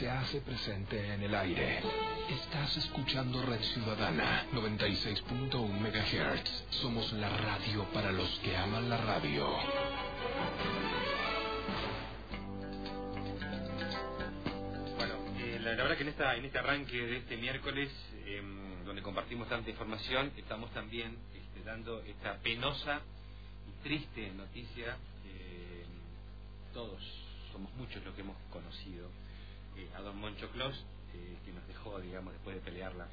se hace presente en el aire. Estás escuchando Red Ciudadana 96.1 MHz. Somos la radio para los que aman la radio. Bueno, eh, la, verdad que en, esta, en este arranque de este miércoles, em, donde compartimos tanta información, estamos también este, dando esta penosa y triste noticia. eh, todos, somos muchos los que hemos conocido eh, a don Moncho Clos, eh, que nos dejó, digamos, después de pelearla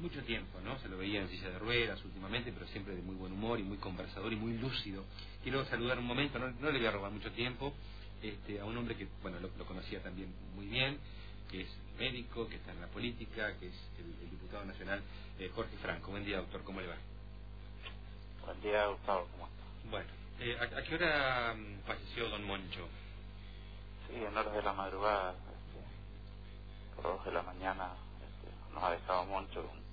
mucho tiempo, ¿no? Se lo veía en silla de ruedas últimamente, pero siempre de muy buen humor y muy conversador y muy lúcido. Quiero saludar un momento, no, no le voy a robar mucho tiempo, este, a un hombre que, bueno, lo, lo conocía también muy bien, que es médico, que está en la política, que es el, el diputado nacional eh, Jorge Franco. Buen día, doctor, ¿cómo le va? Buen día, Gustavo, ¿cómo estás? Bueno, eh, ¿a, a qué hora mm, falleció don Moncho? Sí, en horas de la madrugada, este, por dos de la mañana, este, nos ha dejado Moncho, un-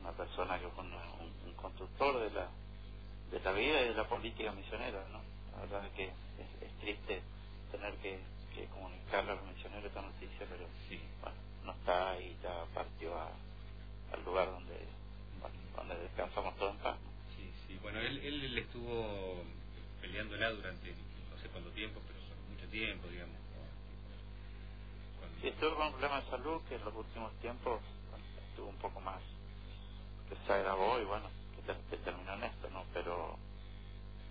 una, persona que fue un, un- un constructor de la, de la vida y de la política misionera, ¿no? La verdad es que es, es triste tener que, que comunicarle a los misioneros esta noticia, pero Sí. bueno, no está y ya partió a- al lugar donde, bueno, donde descansamos todos en paz. ¿no? Sí, sí. Bueno, él, él, él estuvo peleándola durante no sé cuánto tiempo, pero mucho tiempo, digamos. Sí, estuve con un problema de salud que en los últimos tiempos estuvo un poco más, que se agravó y bueno, que, que terminó en esto, ¿no? Pero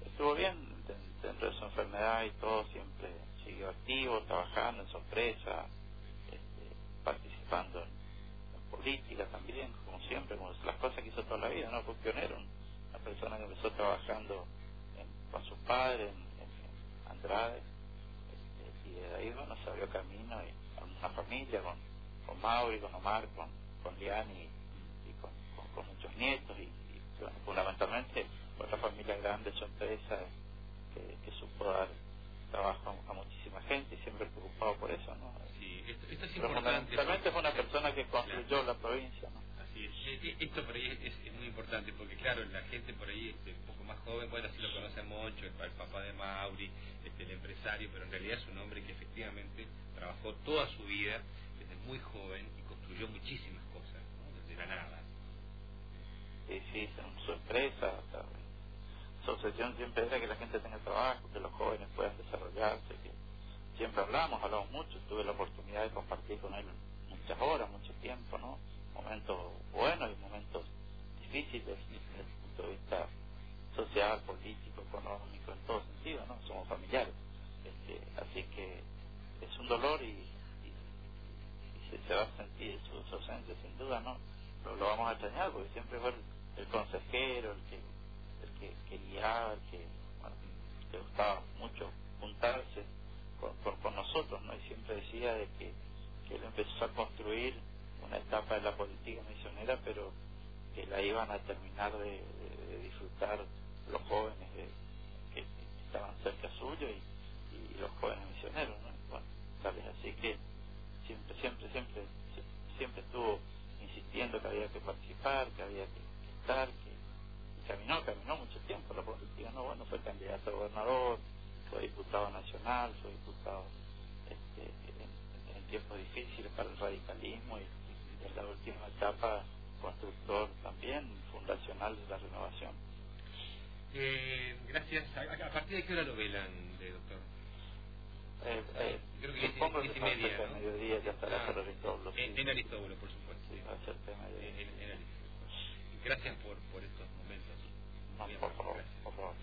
estuvo bien de- dentro de su enfermedad y todo, siempre siguió activo, trabajando en su empresa, este, participando en, política también, como siempre, como las cosas que hizo toda la vida, ¿no? Fue pionero, una persona que empezó trabajando en- con sus padres, en, Andrade, este, y de ahí bueno se abrió camino y familia con, con Mauri, con Omar, con, con Liani y, y con, con- con muchos nietos y, y, bueno, fundamentalmente otra familia grande, su empresa que, que supo dar trabajo a, a muchísima gente y siempre preocupado por eso, ¿no? Sí, esto, esto es Pero importante. fundamentalmente fue una persona que construyó Claro. la provincia, ¿no? Así es. Eh, eh, Esto por ahí es, es- es muy importante porque, claro, la gente por ahí este, un poco más joven, bueno, sí lo conoce a Moncho, el, el papá de Mauri, este, el empresario, pero en realidad es un hombre que efectivamente trabajó toda su vida muy joven y construyó muchísimas cosas, ¿no? desde la nada. Sí, sí, o sea, su obsesión siempre era que la gente tenga trabajo, que los jóvenes puedan desarrollarse, que siempre hablamos, hablamos mucho, tuve la oportunidad de compartir con él muchas horas, mucho tiempo, ¿no? Momentos buenos y momentos difíciles desde el punto de vista social, político, económico, en todo sentido, ¿no? Somos familiares. Este, así que es un dolor y se, va a sentir su, su sin duda, ¿no? Lo, vamos a extrañar porque siempre fue el, consejero, el que, el que, que guiaba, el que, bueno, le gustaba mucho juntarse con, con, con nosotros, ¿no? Y siempre decía de que, que él empezó a construir una etapa de la política misionera, pero que la iban a terminar de, de- de disfrutar los jóvenes de- había que participar, que había que, estar, que caminó, caminó mucho tiempo la política, no, bueno, fue candidato a gobernador, fue diputado nacional, fue diputado este, en, en tiempos difíciles para el radicalismo y, en la última etapa constructor también fundacional de la renovación. Eh, gracias. ¿A, a partir de qué hora lo velan, de doctor? Eh, eh, Creo que diez- que diez y media, ¿no? mediodía ya estará Ah, por Aristóbulo. sí. En, en Aristóbulo, por supuesto. Sí, va a ser tema de En- en- en Aristóbulo. Gracias por, por estos momentos. No, por favor, gracias. por favor.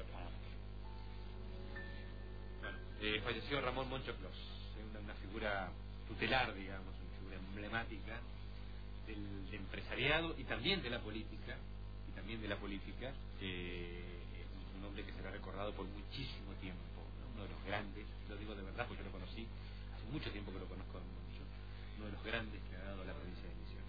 Bueno, eh, falleció Ramón Moncho Clos, eh, una, una figura tutelar, digamos, una figura emblemática del, del empresariado y también de la política, y también de la política, eh, un hombre que será recordado por muchísimo tiempo, ¿no? uno de los grandes, lo digo de verdad porque yo lo conocí, hace mucho tiempo que lo conozco a don Moncho, uno de los grandes que ha dado la provincia de Misiones.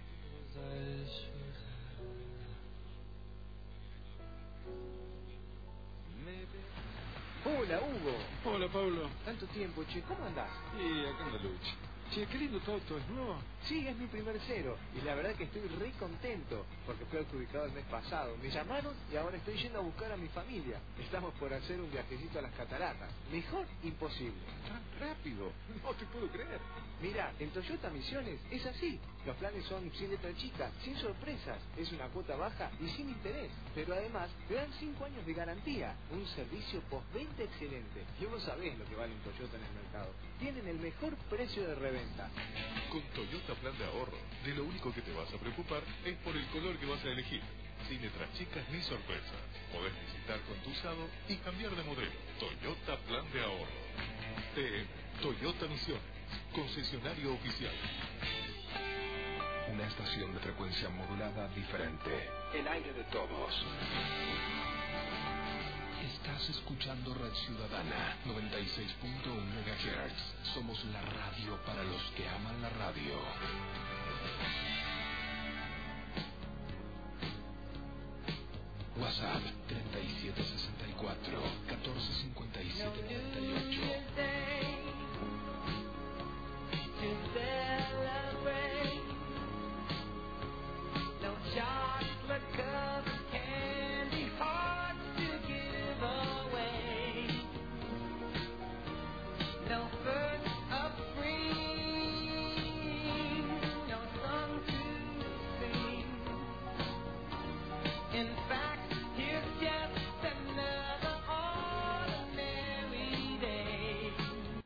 Hola, Hugo. Hola, Pablo. Tanto tiempo, che. ¿Cómo andás? Y acá anda Luchi. Che, qué lindo tu auto, ¿es nuevo? Sí, es mi primer cero. Y la verdad que estoy re contento porque fue adjudicado el mes pasado. Me llamaron y ahora estoy yendo a buscar a mi familia. Estamos por hacer un viajecito a las cataratas. Mejor imposible. Tan rápido. No te puedo creer. Mira, en Toyota Misiones es así. Los planes son sin letra chica, sin sorpresas. Es una cuota baja y sin interés. Pero además te dan 5 años de garantía. Un servicio postventa excelente. Y vos sabés lo que vale un Toyota en el mercado. Tienen el mejor precio de reventa. Con Toyota Plan de Ahorro, de lo único que te vas a preocupar es por el color que vas a elegir. Sin letras chicas ni sorpresas. Podés visitar con tu usado y cambiar de modelo. Toyota Plan de Ahorro. TM, Toyota Misiones, concesionario oficial. Una estación de frecuencia modulada diferente. El aire de todos. Estás escuchando Red Ciudadana 96.1 MHz. Somos la radio para los que aman la radio. WhatsApp 3764 145798.